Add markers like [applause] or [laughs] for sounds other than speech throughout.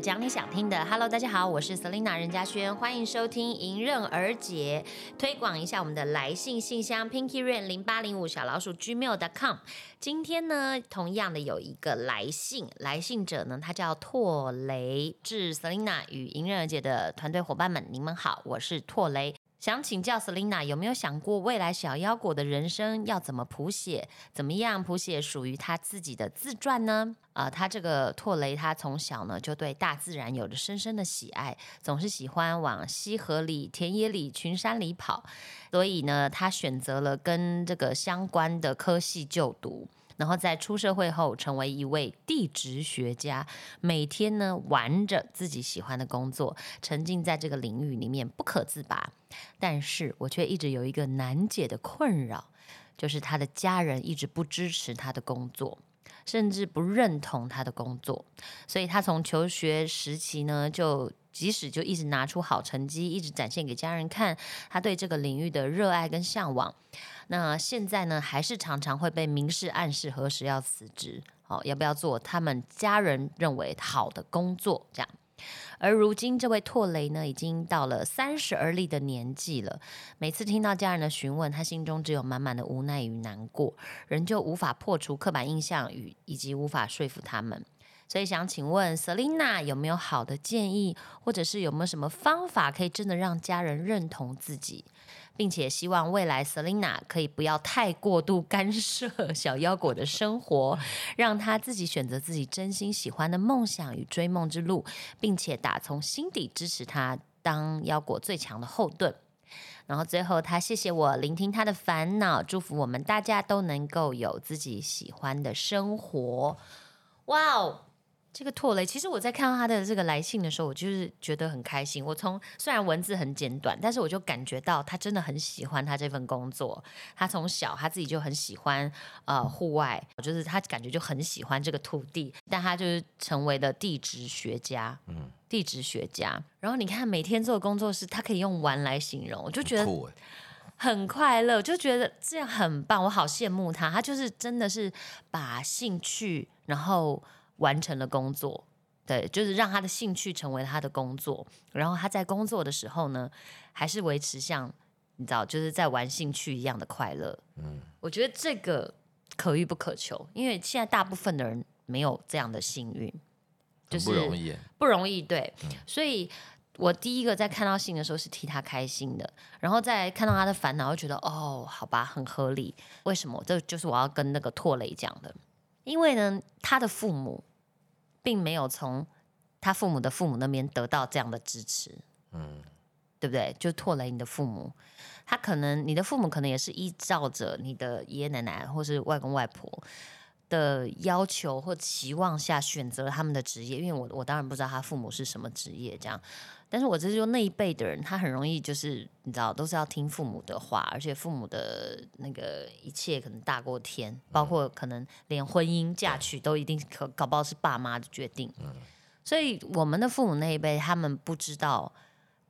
讲，你想听的。Hello，大家好，我是 Selina 任嘉轩，欢迎收听迎刃而解，推广一下我们的来信信箱 Pinky Rain 零八零五小老鼠 gmail.com。今天呢，同样的有一个来信，来信者呢，他叫拓雷，致 Selina 与迎刃而解的团队伙伴们，你们好，我是拓雷。想请教 Selina 有没有想过未来小腰果的人生要怎么谱写？怎么样谱写属于他自己的自传呢？啊，他这个拓雷，他从小呢就对大自然有着深深的喜爱，总是喜欢往溪河里、田野里、群山里跑，所以呢，他选择了跟这个相关的科系就读。然后在出社会后，成为一位地质学家，每天呢玩着自己喜欢的工作，沉浸在这个领域里面不可自拔。但是我却一直有一个难解的困扰，就是他的家人一直不支持他的工作，甚至不认同他的工作。所以他从求学时期呢，就即使就一直拿出好成绩，一直展现给家人看他对这个领域的热爱跟向往。那现在呢，还是常常会被明示暗示何时要辞职，哦，要不要做他们家人认为好的工作，这样。而如今这位拓雷呢，已经到了三十而立的年纪了。每次听到家人的询问，他心中只有满满的无奈与难过，仍旧无法破除刻板印象与以及无法说服他们。所以想请问 Selina 有没有好的建议，或者是有没有什么方法可以真的让家人认同自己？并且希望未来 Selina 可以不要太过度干涉小腰果的生活，[laughs] 让他自己选择自己真心喜欢的梦想与追梦之路，并且打从心底支持他当腰果最强的后盾。然后最后他谢谢我聆听他的烦恼，祝福我们大家都能够有自己喜欢的生活。哇哦！这个拓雷，其实我在看到他的这个来信的时候，我就是觉得很开心。我从虽然文字很简短，但是我就感觉到他真的很喜欢他这份工作。他从小他自己就很喜欢呃户外，就是他感觉就很喜欢这个土地，但他就是成为了地质学家。嗯，地质学家。然后你看每天做的工作是他可以用玩来形容，我就觉得很快乐，就觉得这样很棒。我好羡慕他，他就是真的是把兴趣然后。完成了工作，对，就是让他的兴趣成为他的工作，然后他在工作的时候呢，还是维持像你知道，就是在玩兴趣一样的快乐。嗯，我觉得这个可遇不可求，因为现在大部分的人没有这样的幸运，就是不容易，不容易。对，所以我第一个在看到信的时候是替他开心的，然后再看到他的烦恼，又觉得哦，好吧，很合理。为什么？这就是我要跟那个拓雷讲的，因为呢，他的父母。并没有从他父母的父母那边得到这样的支持，嗯，对不对？就拖累你的父母，他可能你的父母可能也是依照着你的爷爷奶奶或是外公外婆的要求或期望下选择了他们的职业，因为我我当然不知道他父母是什么职业，这样。但是我只是说那一辈的人，他很容易就是你知道，都是要听父母的话，而且父母的那个一切可能大过天，包括可能连婚姻嫁娶都一定可搞不好是爸妈的决定。嗯，所以我们的父母那一辈，他们不知道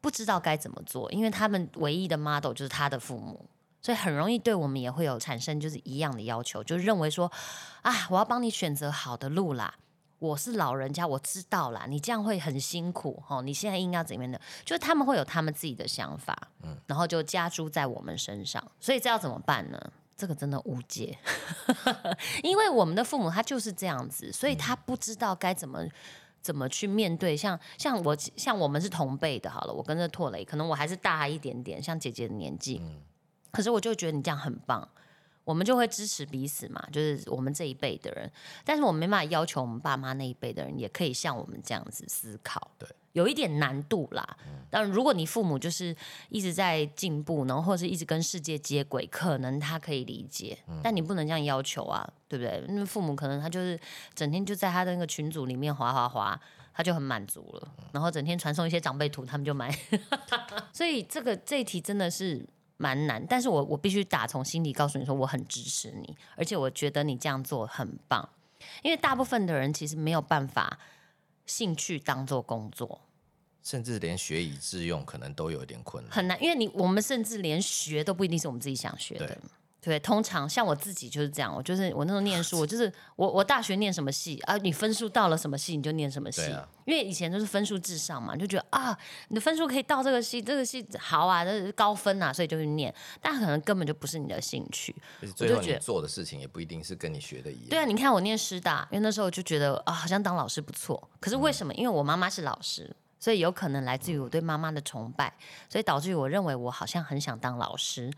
不知道该怎么做，因为他们唯一的 model 就是他的父母，所以很容易对我们也会有产生就是一样的要求，就认为说啊，我要帮你选择好的路啦。我是老人家，我知道啦，你这样会很辛苦哦。你现在硬要怎么样的？就是他们会有他们自己的想法，嗯，然后就加诸在我们身上。所以这要怎么办呢？这个真的无解，[laughs] 因为我们的父母他就是这样子，所以他不知道该怎么怎么去面对。像像我像我们是同辈的，好了，我跟着拓雷，可能我还是大一点点，像姐姐的年纪，嗯，可是我就觉得你这样很棒。我们就会支持彼此嘛，就是我们这一辈的人，但是我们没办法要求我们爸妈那一辈的人也可以像我们这样子思考，对，有一点难度啦。但如果你父母就是一直在进步，然后或者一直跟世界接轨，可能他可以理解，但你不能这样要求啊，对不对？那父母可能他就是整天就在他的那个群组里面滑滑滑，他就很满足了，然后整天传送一些长辈图，他们就买。[laughs] 所以这个这一题真的是。蛮难，但是我我必须打从心底告诉你说，我很支持你，而且我觉得你这样做很棒，因为大部分的人其实没有办法兴趣当做工作，甚至连学以致用可能都有点困难，很难，因为你我们甚至连学都不一定是我们自己想学的，对，通常像我自己就是这样，我就是我那时候念书，我就是我我大学念什么系啊，你分数到了什么系你就念什么系，啊因为以前都是分数至上嘛，就觉得啊，你的分数可以到这个系，这个系好啊，这是高分啊，所以就去念，但可能根本就不是你的兴趣。最后你就觉得做的事情也不一定是跟你学的一样。对啊，你看我念师大，因为那时候就觉得啊，好像当老师不错。可是为什么？因为我妈妈是老师，所以有可能来自于我对妈妈的崇拜，所以导致于我认为我好像很想当老师。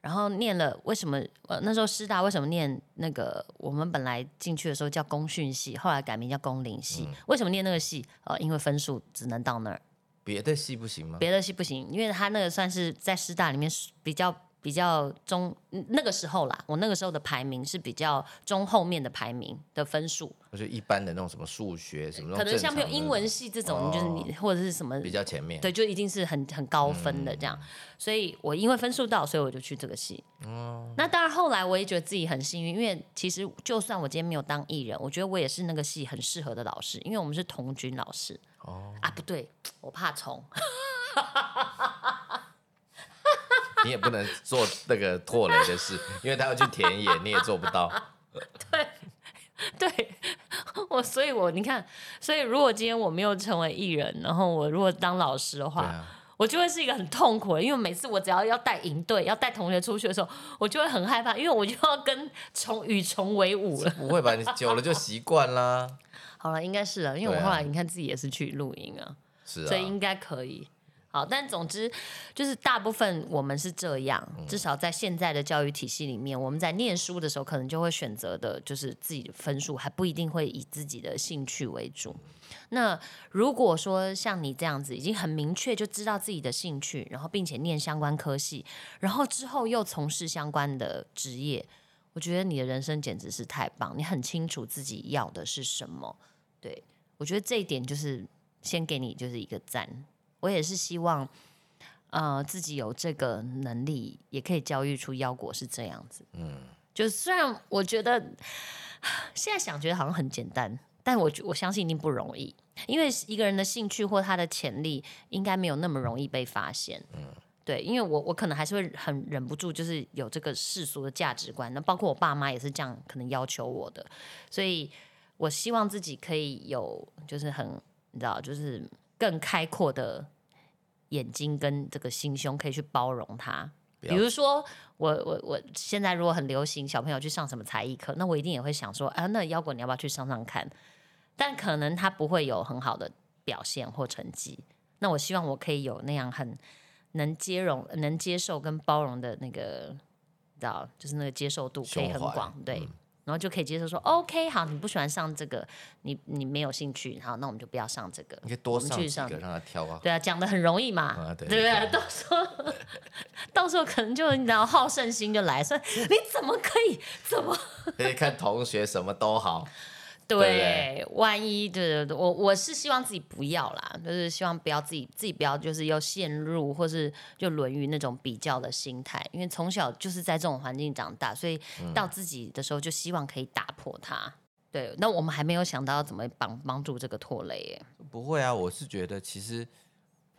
然后念了，为什么？呃，那时候师大为什么念那个？我们本来进去的时候叫工训系，后来改名叫工龄系。为什么念那个系？呃，因为分数只能到那儿，别的系不行吗？别的系不行，因为他那个算是在师大里面比较比较中嗯那个时候啦，我那个时候的排名是比较中后面的排名的分数，我觉得一般的那种什么数学什么可能像比如正常的英文系这种，就是你或者是什么比较前面。对，就一定是很很高分的这样。所以我因为分数到，所以我就去这个系。那当然后来我也觉得自己很幸运，因为其实就算我今天没有当艺人，我觉得我也是那个系很适合的老师，因为我们是童军老师。哦，啊，不对，我怕虫。[laughs] 你也不能做那个拓雷的事，因为他要去田野，你也做不到。[laughs] 对对 [laughs] 我，所以我你看，所以如果今天我没有成为艺人，然后我如果当老师的话，啊，我就会是一个很痛苦的，因为每次我只要要带营队、要带同学出去的时候，我就会很害怕，因为我就要跟虫与虫为伍了。不会吧？你久了就习惯啦。好了，应该是了，因为我后来你看自己也是去露营啊，是啊，所以应该可以。好，但总之就是大部分我们是这样，嗯至少在现在的教育体系里面，我们在念书的时候，可能就会选择的就是自己的分数，还不一定会以自己的兴趣为主。那如果说像你这样子，已经很明确就知道自己的兴趣，然后并且念相关科系，然后之后又从事相关的职业，我觉得你的人生简直是太棒，你很清楚自己要的是什么。对我觉得这一点就是先给你就是一个赞。我也是希望，呃，自己有这个能力，也可以教育出腰果是这样子。嗯，就虽然我觉得现在想觉得好像很简单，但我觉我相信一定不容易，因为一个人的兴趣或他的潜力，应该没有那么容易被发现。嗯。对，因为我我可能还是会很忍不住，就是有这个世俗的价值观，那包括我爸妈也是这样，可能要求我的，所以我希望自己可以有，就是很你知道，就是更开阔的眼睛跟这个心胸，可以去包容他。比如说，我我我现在如果很流行小朋友去上什么才艺课，那我一定也会想说，啊，那腰果你要不要去上上看？但可能他不会有很好的表现或成绩。那我希望我可以有那样很能接容、能接受跟包容的那个，你知道，就是那个接受度可以很广，对。嗯然后就可以接受说，OK，好，你不喜欢上这个，你你没有兴趣，好，那我们就不要上这个。你可以多上上几个让他挑啊。对啊，讲的很容易嘛，啊对对不对？对到时候 [laughs] 到时候可能就你知道好胜心就来，说你怎么可以怎么可以看同学什么都好，对？万一对对对，我我是希望自己不要啦，就是希望不要自己自己不要就是又陷入或是就沦于那种比较的心态，因为从小就是在这种环境长大，所以嗯到自己的时候就希望可以打破它。对，那我们还没有想到要怎么帮帮助这个拖累耶。不会啊。我是觉得其实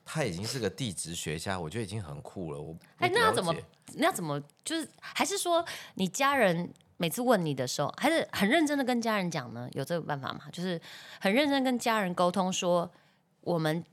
他已经是个地质学家，我觉得已经很酷了。我哎，那要怎么？那要怎么就是还是说你家人每次问你的时候，还是很认真的跟家人讲呢？有这个办法吗？就是很认真跟家人沟通说，我们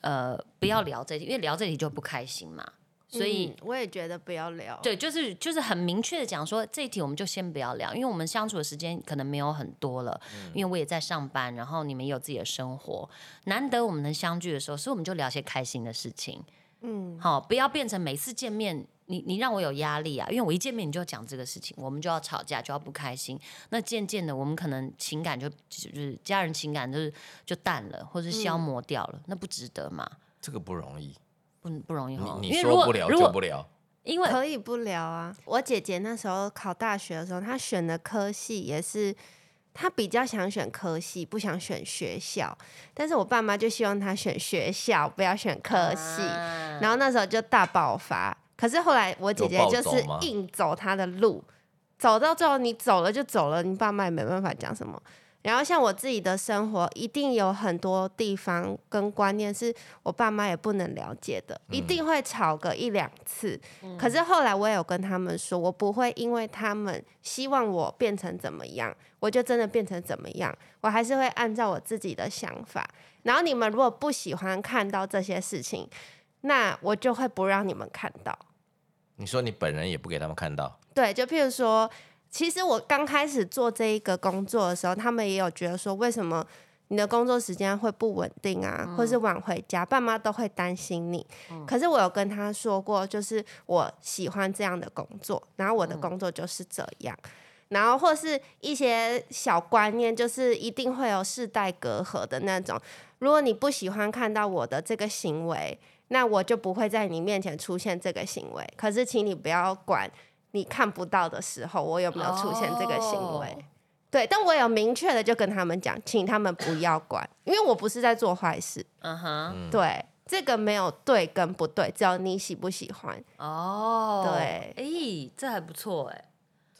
呃不要聊这题，因为聊这题就不开心嘛。所以、嗯我也觉得不要聊。对，就是就是很明确的讲说，这一题我们就先不要聊，因为我们相处的时间可能没有很多了，因为我也在上班，然后你们也有自己的生活，难得我们能相聚的时候，所以我们就聊些开心的事情。嗯，好，不要变成每次见面，你你让我有压力啊，因为我一见面你就要讲这个事情，我们就要吵架，就要不开心。那渐渐的，我们可能情感就就是家人情感就是就淡了，或是消磨掉了，那不值得嘛？这个不容易，不不容易哈。你你说不聊如果就不聊。因为可以不聊啊。我姐姐那时候考大学的时候，她选的科系也是，她比较想选科系，不想选学校。但是我爸妈就希望他选学校，不要选科系。啊然后那时候就大爆发。可是后来我姐姐就是硬走他的路，走到最后你走了就走了，你爸妈也没办法讲什么。然后像我自己的生活，一定有很多地方跟观念是我爸妈也不能了解的，一定会吵个一两次。可是后来我也有跟他们说，我不会因为他们希望我变成怎么样，我就真的变成怎么样，我还是会按照我自己的想法。然后你们如果不喜欢看到这些事情，那我就会不让你们看到。你说你本人也不给他们看到，对，就譬如说，其实我刚开始做这一个工作的时候，他们也有觉得说，为什么你的工作时间会不稳定啊，或是晚回家，爸妈都会担心你。可是我有跟他说过，就是我喜欢这样的工作，然后我的工作就是这样。然后或是一些小观念，就是一定会有世代隔阂的那种。如果你不喜欢看到我的这个行为，那我就不会在你面前出现这个行为。可是，请你不要管你看不到的时候，我有没有出现这个行为。哦对，但我有明确的就跟他们讲，请他们不要管，因为我不是在做坏事。嗯哼，对，这个没有对跟不对，只要你喜不喜欢。哦，对哎，这还不错哎。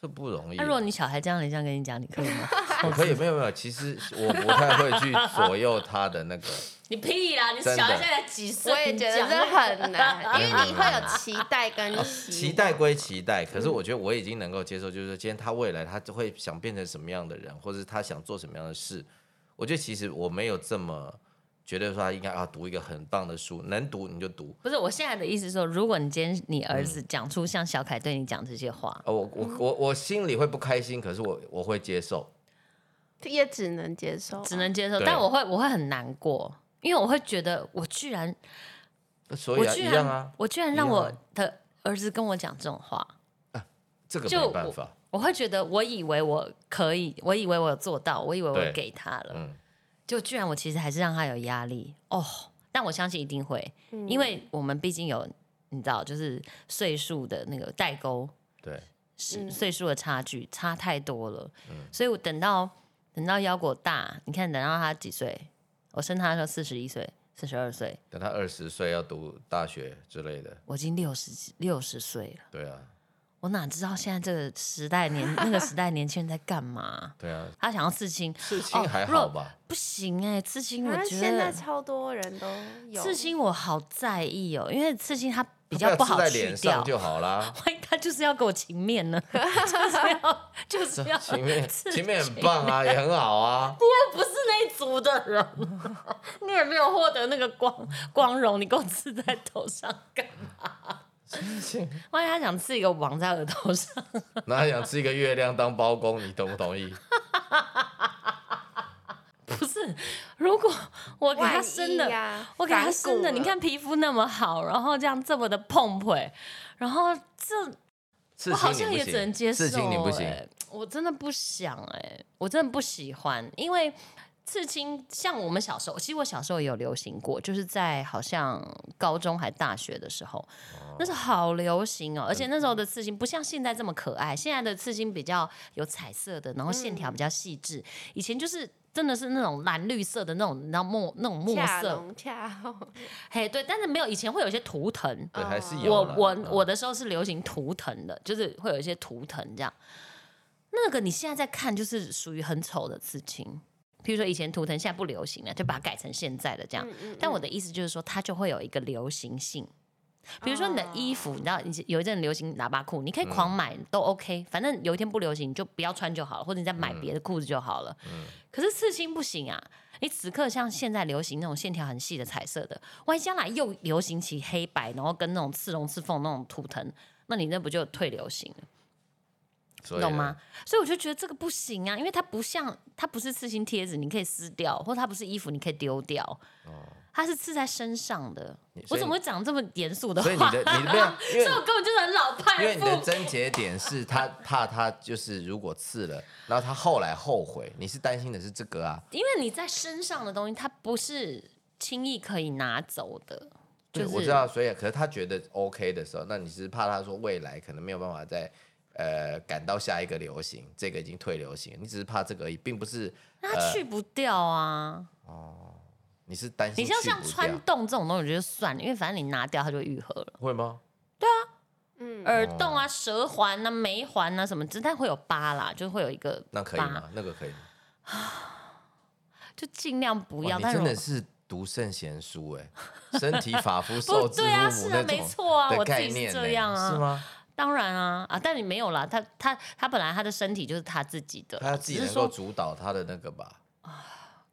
这不容易那。如果你小孩这样，你这样跟你讲，你可以吗？[laughs] 我可以没有没有，其实我不太会去左右他的那个。[laughs] 你屁啦！你真的小孩现在几岁？我也觉得这很难，[laughs] 因为你会有期待跟希期待归期待，可是我觉得我已经能够接受，就是说今天他未来他就会想变成什么样的人，或者是他想做什么样的事。我觉得其实我没有这么觉得说他应该要读一个很棒的书，能读你就读。不是，我现在的意思是说，如果你今天你儿子讲出像小凯对你讲这些话，呃，我我我我心里会不开心，可是我我会接受。也只能接受啊，只能接受，对。但我会我会很难过，因为我会觉得我居然所以啊，我居然、一样啊，我居然让我一样啊。的儿子跟我讲这种话，这个就没办法。我会觉得我以为我可以，我以为我有做到，我以为我对。给他了，嗯，就居然我其实还是让他有压力。哦。但我相信一定会，嗯。因为我们毕竟有你知道，就是岁数的那个代沟，对，是嗯。岁数的差距差太多了，所以我等到等到腰果大，你看等到他几岁？我生他的时候四十一岁，四十二岁，等他二十岁要读大学之类的，我已经六十六十岁了，对啊，我哪知道现在这个时代年那个时代年轻人在干嘛？[laughs] 对啊，他想要刺青，刺青哦还好吧？不行哎、刺青我觉得现在超多人都有刺青我好在意哦，因为刺青它比较不好刺在去掉脸上。就好啦。[laughs] 万一他就是要给我情面呢？[laughs] 就是要就是要情面刺前面很棒啊，也很好啊。不是那一族的人，你也没有获得那个光光荣，你给我刺在头上干嘛？万一他想刺一个网在额头上，那他想吃一个月亮当包公，你同不同意？[laughs] 不是？如果我给他生的，呀我给他生的，你看皮肤那么好，然后这样这么的碰腿，然后这我好像也只能接受、事情你不行。欸我真的不想哎、我真的不喜欢，因为刺青像我们小时候，其实我小时候也有流行过，就是在好像高中还大学的时候，那时候好流行哦，而且那时候的刺青不像现在这么可爱，现在的刺青比较有彩色的，然后线条比较细致，以前就是。真的是那种蓝绿色的那种，你知道墨那种墨色，嘿，对，但是没有以前会有一些图腾，对，还是哦有我我嗯我的时候是流行图腾的，就是会有一些图腾这样。那个你现在在看，就是属于很丑的刺青。比如说以前图腾现在不流行了，就把它改成现在的这样。嗯但我的意思就是说，它就会有一个流行性。比如说你的衣服，你知道，你有一阵流行喇叭裤，你可以狂买都 OK，反正有一天不流行你就不要穿就好了，或者你再买别的裤子就好了。可是刺青不行啊！你此刻像现在流行那种线条很细的彩色的，万一将来又流行起黑白，然后跟那种刺龙刺凤那种图腾，那你那不就退流行了？所以懂吗？？所以我就觉得这个不行啊，因为它不像，它不是刺青贴纸，你可以撕掉，或它不是衣服，你可以丢掉。哦它是刺在身上的。我怎么会讲这么严肃的话？所以你的你的没有，[laughs] 因为所以我根本就是很老派因为你的妇。症结点是他怕他就是如果刺了，然后他后来后悔，你是担心的是这个啊？因为你在身上的东西，它不是轻易可以拿走的。就对，是我知道，所以可是他觉得 OK 的时候，那你是怕他说未来可能没有办法再呃赶到下一个流行，这个已经退流行，你只是怕这个而已，并不是那它去不掉啊！哦你是担心你像像穿洞这种东西，我觉得算了，因为反正你拿掉它就会愈合了。会吗？嗯，耳洞啊、舌环啊、眉环啊什么，只但会有疤啦，就会有一个。那可以吗？那个可以吗？[sighs] 就尽量不要。你但是真的是读圣贤书哎，身体发肤不 [laughs] 受之对啊，父母是啊，没那种错啊，的我自己是概念这样啊，是？吗？当然啊啊，但你没有啦，他他他本来他的身体就是他自己的啦，他自己只是说，能够主导他的那个吧？啊，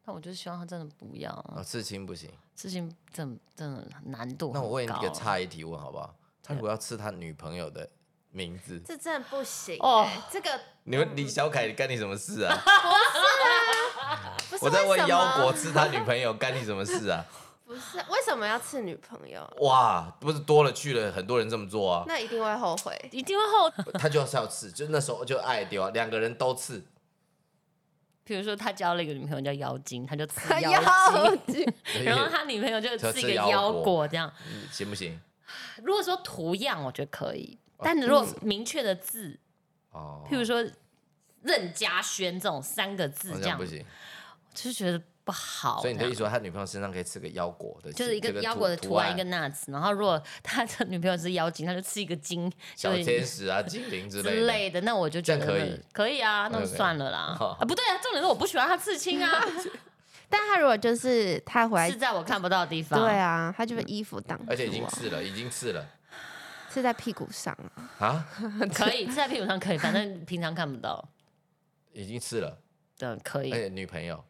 那我就希望他真的不要啊，啊，刺青不行。刺青真的真的难度那我问你一个差一提问好不好？他如果要刺他女朋友的名字，这真的不行哦哦。这个你们李小凯干你什么事啊？[laughs] 不是我在问腰果刺他女朋友干你什么事啊？不是为什么要刺女朋友？哇，不是多了去了，很多人这么做啊。那一定会后悔。一定会后，[laughs] 他就是要刺，就那时候就爱丢啊，两个人都刺，比如说他交了一个女朋友叫妖精，他就刺要 [laughs] 妖精，然后他女朋友就就刺一个妖果这样。嗯行不行？如果说图样，我觉得可以，但如果明确的字，哦，譬如说任嘉轩这种三个字这样不，行。就是觉得不好。所以你的意思说，他女朋友身上可以刺个腰果的，就是一个腰果的图案，一个 nuts，然后如果他的女朋友是妖精，他就刺一个精，小天使啊、精灵之类的。之类的，那我就觉得可以可以啊，那就算了啦。啊，不对啊，重点是我不喜欢他刺青啊 [laughs] [laughs] 但他如果就是他回来是，在我看不到的地方。对啊，他就被衣服挡而且已经刺了，已经刺了是在屁股上啊。啊，[laughs] 可以刺在屁股上可以，反正平常看不到。已经刺了，对，可以而且女朋友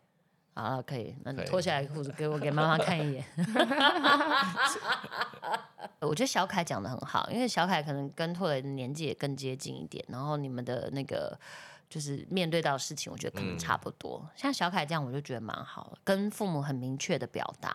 好了，可以。那你脱下来裤子给我给妈妈看一眼。[laughs] 我觉得小凯讲的很好，因为小凯可能跟拓雷的年纪也更接近一点，然后你们的那个就是面对到事情，我觉得可能嗯差不多。像小凯这样，我就觉得蛮好的，跟父母很明确的表达，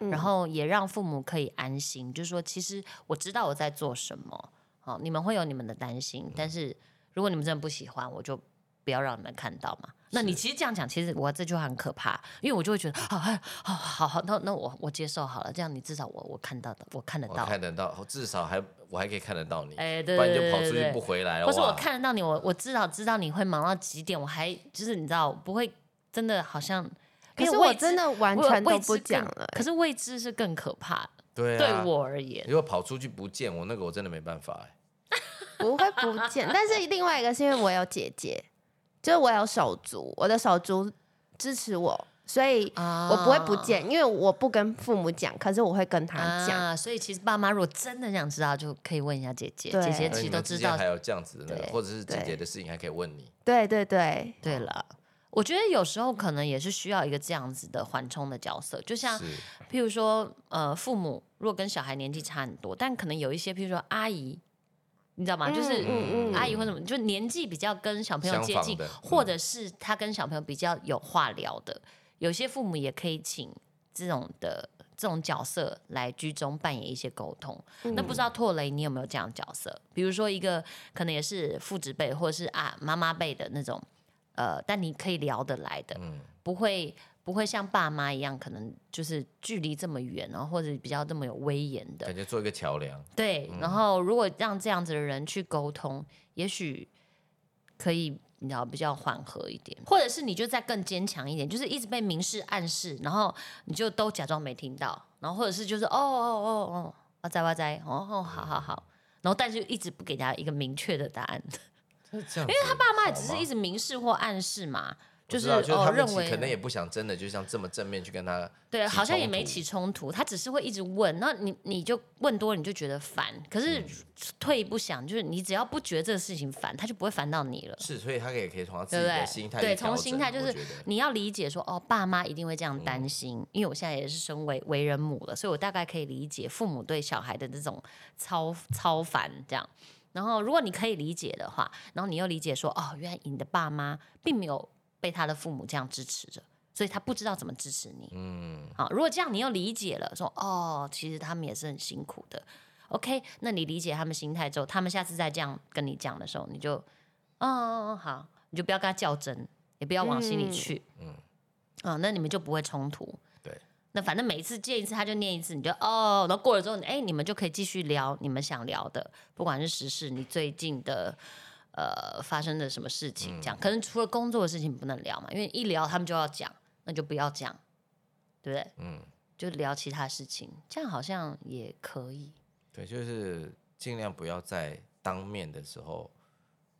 嗯然后也让父母可以安心，就是说，其实我知道我在做什么。好，你们会有你们的担心，但是如果你们真的不喜欢，我就不要让你们看到嘛。那你其实这样讲，其实我这句话很可怕，因为我就会觉得，好，好，好，好，好，那那我我接受好了，这样你至少我我看到的，我看得到，看得到，至少还我还可以看得到你，哎，对不然对你就跑出去不回来了，或是我看得到你，我我至少知道你会忙到几点，我还就是你知道不会真的好像，可是我真的完全都不讲了、可是未知是更可怕的，对啊对我而言，如果跑出去不见我，那个我真的没办法哎。不会不见。但是另外一个是因为我有姐姐，就是我有手足，我的手足支持我，所以我不会不见，因为我不跟父母讲，可是我会跟他讲。啊，所以其实爸妈如果真的想知道，就可以问一下姐姐，姐姐其实都知道还。有这样子的或者是姐姐的事情还可以问你，对对对，对了，我觉得有时候可能也是需要一个这样子的缓冲的角色，就像譬如说，呃，父母如果跟小孩年纪差很多，但可能有一些，譬如说阿姨，你知道吗？就是阿姨或什么，就年纪比较跟小朋友接近或者是他跟小朋友比较有话聊的，有些父母也可以请这种的这种角色来居中扮演一些沟通。那不知道拓雷你有没有这样的角色？比如说一个可能也是父职辈或者是啊妈妈辈的那种，呃，但你可以聊得来的，嗯不会不会像爸妈一样，可能就是距离这么远，然后或者比较这么有威严的。感觉做一个桥梁，对，然后如果让这样子的人去沟通，也许可以。你知道比较缓和一点，或者是你就再更坚强一点，就是一直被明示暗示，然后你就都假装没听到，然后或者是就是哦哦哦哦，哇塞哇塞，哦哦好好好，然后但是一直不给他一个明确的答案，[laughs] 因为因为他爸妈也只是一直明示或暗示嘛，就是就是哦他们其认为可能也不想真的就像这么正面去跟他对，好像也没起冲突，他只是会一直问，那你你就问多了，你就觉得烦。可是嗯退一步想，就是你只要不觉得这个事情烦，他就不会烦到你了。是，所以他也可以从他自己的心态对从心态就是你要理解说，哦，爸妈一定会这样嗯担心，因为我现在也是身为为人母了，所以我大概可以理解父母对小孩的这种超超烦这样。然后，如果你可以理解的话，然后你又理解说，哦，原来你的爸妈并没有被他的父母这样支持着，所以他不知道怎么支持你。嗯，好，如果这样你又理解了，说哦，其实他们也是很辛苦的。OK，那你理解他们心态之后，他们下次再这样跟你讲的时候，你就，哦哦哦，好，你就不要跟他较真，也不要往心里去，嗯嗯，啊、那你们就不会冲突。对，那反正每一次见一次，他就念一次，你就哦，然后过了之后，哎，你们就可以继续聊你们想聊的，不管是时事，你最近的呃发生的什么事情，这样、可能除了工作的事情不能聊嘛，因为一聊他们就要讲，那就不要讲，对不对？嗯，就聊其他事情，这样好像也可以。对，就是尽量不要在当面的时候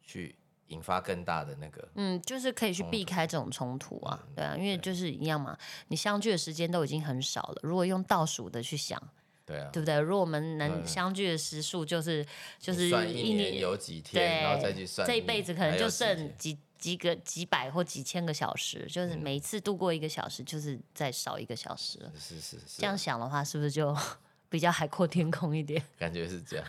去引发更大的那个。嗯，就是可以去避开这种冲突啊，对啊，因为就是一样嘛，你相聚的时间都已经很少了，如果用倒数的去想，对啊，对不对？如果我们能嗯相聚的时数就是就是算一年有几天，然后再去算这一你辈子可能就剩几几个几百或几千个小时，就是每一次度过一个小时，就是再少一个小时了。是是是，这样想的话，是不是就 [laughs] 比较海阔天空一点？[laughs] 感觉是这样。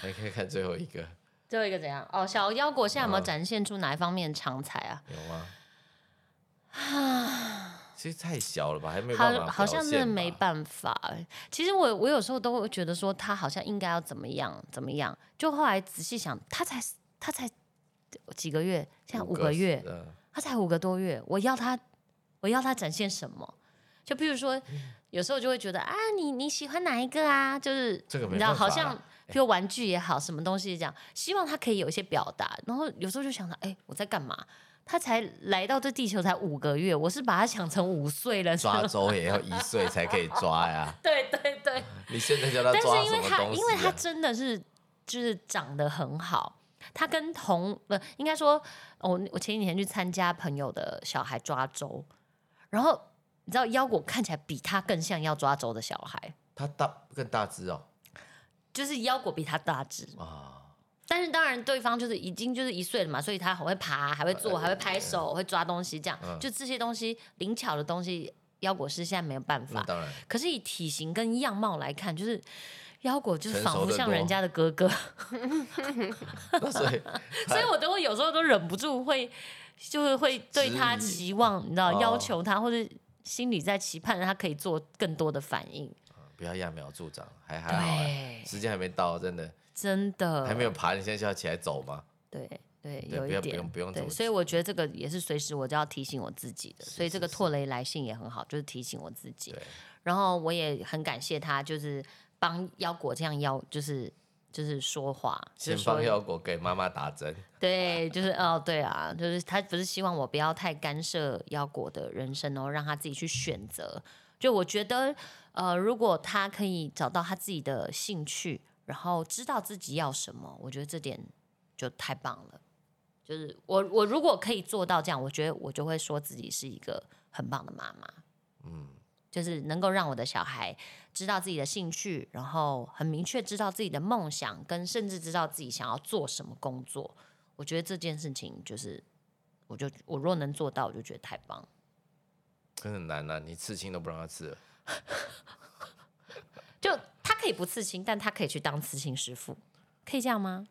还可以看最后一个，最后一个怎样？哦，小腰果现在有没有嗯展现出哪一方面的长才啊？有吗？[sighs] 其实太小了吧，还没有好办法，好像真的没办法欸。其实我我有时候都会觉得说他好像应该要怎么样怎么样，就后来仔细想，他才他才几个月，现在五个月，嗯他才五个多月，我要他我要他展现什么？就比如说，有时候就会觉得啊，你你喜欢哪一个啊？就是这个没你知道，好像比如玩具也好，什么东西这样，希望他可以有一些表达。然后有时候就想到，哎、我在干嘛？他才来到这地球才五个月，我是把他想成五岁了，抓周也要一岁才可以抓呀。[laughs] 对对对。你现在叫他但是抓因为他，什么东西、啊？因为他真的是就是长得很好，他跟同不应该说，我我前几天去参加朋友的小孩抓周，然后你知道腰果看起来比他更像要抓周的小孩，他大更大只哦就是腰果比他大只，啊，但是当然对方就是已经就是一岁了嘛，所以他很会爬，还会坐，呃还会拍手，会抓东西，这样。嗯。就这些东西灵巧的东西，腰果是现在没有办法。那当然。可是以体型跟样貌来看，就是腰果就是成仿佛像人家的哥哥。[laughs] 所以所以我都会有时候都忍不住会，就是会对他期望，你知道，哦要求他，或者心里在期盼他可以做更多的反应。不要揠苗助长，还还好时间还没到，真的真的还没有爬，你现在就要起来走吗？对对，对不要不有一点用不用所以我觉得这个也是随时我就要提醒我自己的，所以这个是是拓雷来信也很好，就是提醒我自己。然后我也很感谢他，就是帮腰果这样腰，就是就是说话，就是说先帮腰果给妈妈打针，[laughs] 对，就是哦，对啊，就是他不是希望我不要太干涉腰果的人生哦，让他自己去选择。就我觉得，呃，如果他可以找到他自己的兴趣，然后知道自己要什么，我觉得这点就太棒了。就是我我如果可以做到这样，我觉得我就会说自己是一个很棒的妈妈。嗯，就是能够让我的小孩知道自己的兴趣，然后很明确知道自己的梦想，跟甚至知道自己想要做什么工作。我觉得这件事情就是，我就我若能做到，我就觉得太棒。很难啊，你刺青都不让他刺了，[laughs] 就他可以不刺青，但他可以去当刺青师傅，可以这样吗？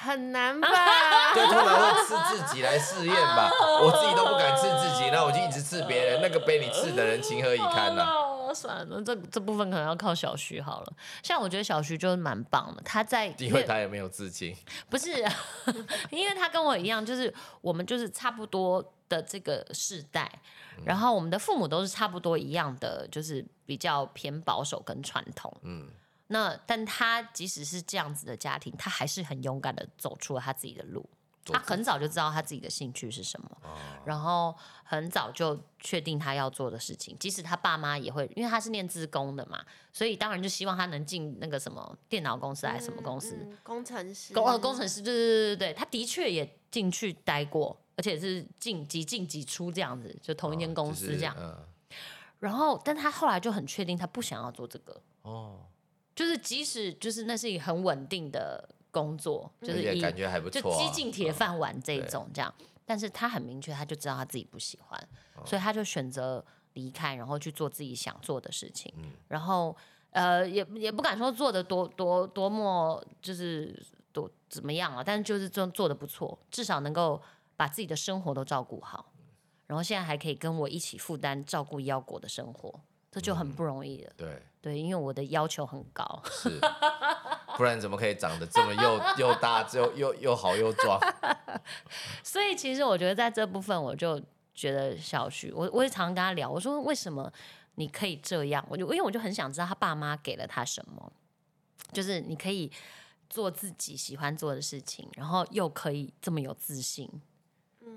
很难吧？[laughs] 对，通常会刺自己来试验吧，[laughs] 我自己都不敢刺自己，那我就一直刺别人，那个被你刺的人情何以堪呢、[laughs] 哦，算了，这这部分可能要靠小徐好了。像我觉得小徐就是蛮棒的，他在因为他也没有刺青，不是，因为他跟我一样，就是我们就是差不多的这个世代，然后我们的父母都是差不多一样的，就是比较偏保守跟传统。嗯，那但他即使是这样子的家庭，他还是很勇敢的走出了他自己的路。他很早就知道他自己的兴趣是什么，哦然后很早就确定他要做的事情。即使他爸妈也会，因为他是念资工的嘛，所以当然就希望他能进那个什么电脑公司还是什么公司。嗯工程师，工呃工程师，对对对对对，他的确也进去待过，而且是进几进几出这样子，就同一间公司这样。就是嗯，然后，但他后来就很确定，他不想要做这个，哦，就是即使就是那是一个很稳定的工作，就是以而且感觉还不就错、啊，激进铁饭碗这一种这样。但是他很明确，他就知道他自己不喜欢，哦所以他就选择离开，然后去做自己想做的事情。嗯然后呃，也也不敢说做的多多多么就是多怎么样啊，但是就是做做的不错，至少能够把自己的生活都照顾好。然后现在还可以跟我一起负担照顾腰果的生活，这就很不容易了。对，对，因为我的要求很高。是，不然怎么可以长得这么又又大又又又好又壮？[laughs] 所以其实我觉得在这部分，我就觉得小徐，我我也常常跟他聊，我说为什么你可以这样？我就因为我就很想知道他爸妈给了他什么，就是你可以做自己喜欢做的事情，然后又可以这么有自信。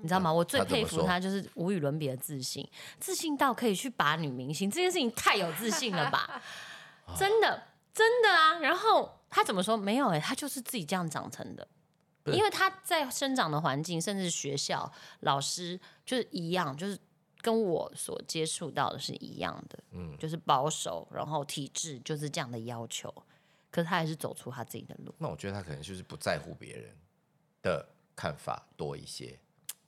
你知道吗？我最佩服他就是无与伦比的自信，自信到可以去把女明星，这件事情太有自信了吧？[laughs] 真的，真的啊！然后他怎么说？没有哎、他就是自己这样长成的。因为他在生长的环境，甚至学校老师就是一样，就是跟我所接触到的是一样的，嗯，就是保守，然后体制就是这样的要求。可是他还是走出他自己的路。那我觉得他可能就是不在乎别人的看法多一些。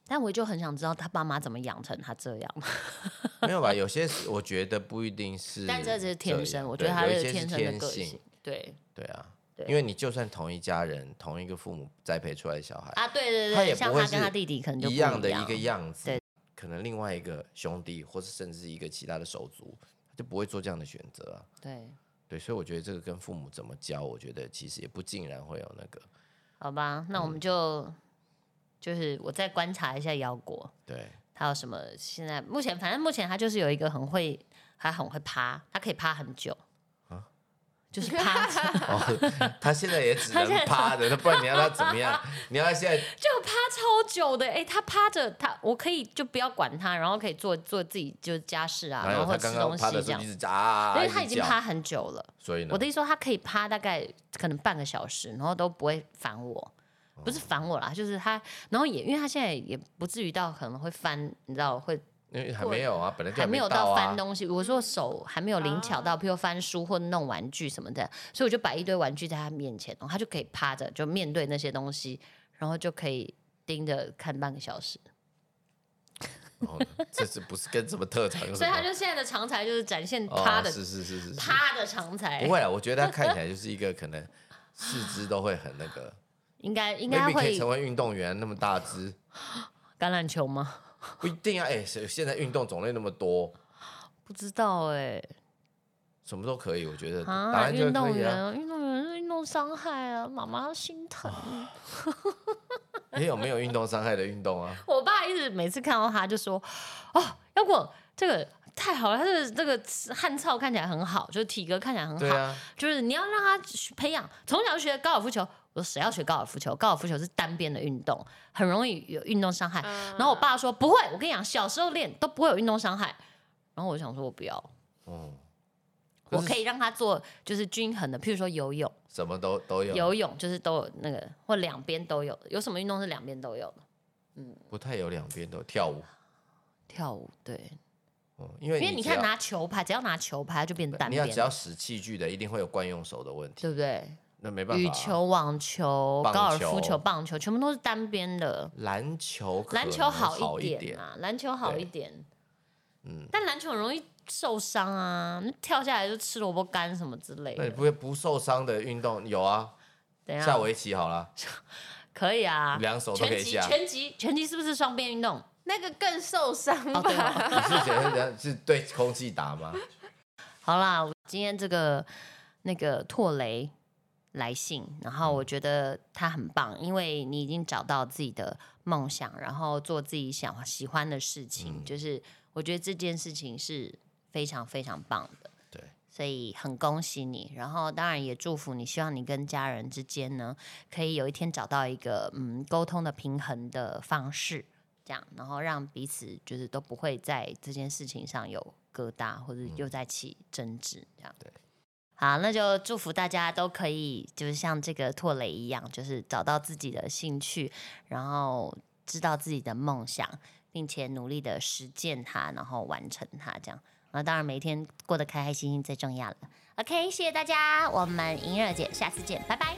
但我就很想知道他爸妈怎么养成他这样。[laughs] 没有吧？有些我觉得不一定是，但这只是天生，我觉得他是天生的个性。对对啊，因为你就算同一家人、同一个父母栽培出来的小孩啊，对对对，他也不会跟他弟弟可能就一样的一个样子。对，可能另外一个兄弟，或是甚至一个其他的手足，他就不会做这样的选择啊。对对，所以我觉得这个跟父母怎么教，我觉得其实也不尽然会有那个。好吧，那我们就。就是我再观察一下腰果，对，他有什么？现在目前反正目前他就是有一个很会，他很会趴，他可以趴很久啊，就是趴。[laughs] 哦，他现在也只能趴着，那不然你要他怎么样？[laughs] 你要他现在就趴超久的，哎，他趴着，他我可以就不要管他，然后可以做做自己就是家事啊，然后吃东西这样。因为他已经趴很久了，所以呢我的意思说他可以趴大概可能半个小时，然后都不会烦我。不是烦我啦，就是他，然后也因为他现在也不至于到可能会翻，你知道会，因为还没有啊，本来就还没有到翻东西。我说手还没有灵巧到，譬如翻书或弄玩具什么的，所以我就摆一堆玩具在他面前，然后他就可以趴着就面对那些东西，然后就可以盯着看半个小时。哦，这是不是跟什么特长？[laughs] 所以他就现在的长才就是展现他的，是是是是他的长才。[laughs] 不会啊，我觉得他看起来就是一个可能四肢都会很那个。应该应该会成为运动员，那么大只，[gasps] 橄榄球吗？[laughs] 不一定啊，哎，现在运动种类那么多，不知道哎，什么都可以，我觉得啊，运动员，运动员是运动伤害啊，妈妈心疼。[laughs] 你有没有运动伤害的运动啊？[laughs] 我爸一直每次看到他就说，哦，要不这个。太好了，他的这个汗臭看起来很好，就是体格看起来很好，啊就是你要让他培养，从小学高尔夫球，我说谁要学高尔夫球？高尔夫球是单边的运动，很容易有运动伤害。然后我爸说不会，我跟你讲，小时候练都不会有运动伤害。然后我想说，我不要，哦，我可以让他做就是均衡的，譬如说游泳，什么都都有，游泳就是都有那个或两边都有，有什么运动是两边都有的？嗯，不太有两边都跳舞，跳舞对。因为因为你看拿球拍，只要拿球拍就变单边。你要只要使器具的，一定会有惯用手的问题，对不对？那没办法。羽球、网球、高尔夫球、棒球，全部都是单边的。篮球篮球好一点啊，篮球好一点。嗯，但篮球很容易受伤啊，跳下来就吃萝卜干什么之类的。那不会不受伤的运动有啊？等下围棋好了，[laughs] 可以啊，两手都可以下。拳击拳击是不是双边运动？那个更受伤吧？[laughs] [laughs] 你是觉得是对空气打吗？好啦，今天这个那个拓雷来信，然后我觉得他很棒，因为你已经找到自己的梦想，然后做自己想喜欢的事情，就是我觉得这件事情是非常非常棒的。对，所以很恭喜你，然后当然也祝福你，希望你跟家人之间呢，可以有一天找到一个嗯沟通的平衡的方式。这样，然后让彼此就是都不会在这件事情上有疙瘩，或者又在起争执。这样对，好，那就祝福大家都可以，就是像这个拓雷一样，就是找到自己的兴趣，然后知道自己的梦想，并且努力的实践它，然后完成它。这样，那当然每天过得开开心心最重要了。OK，谢谢大家，我们银耳姐下次见，拜拜。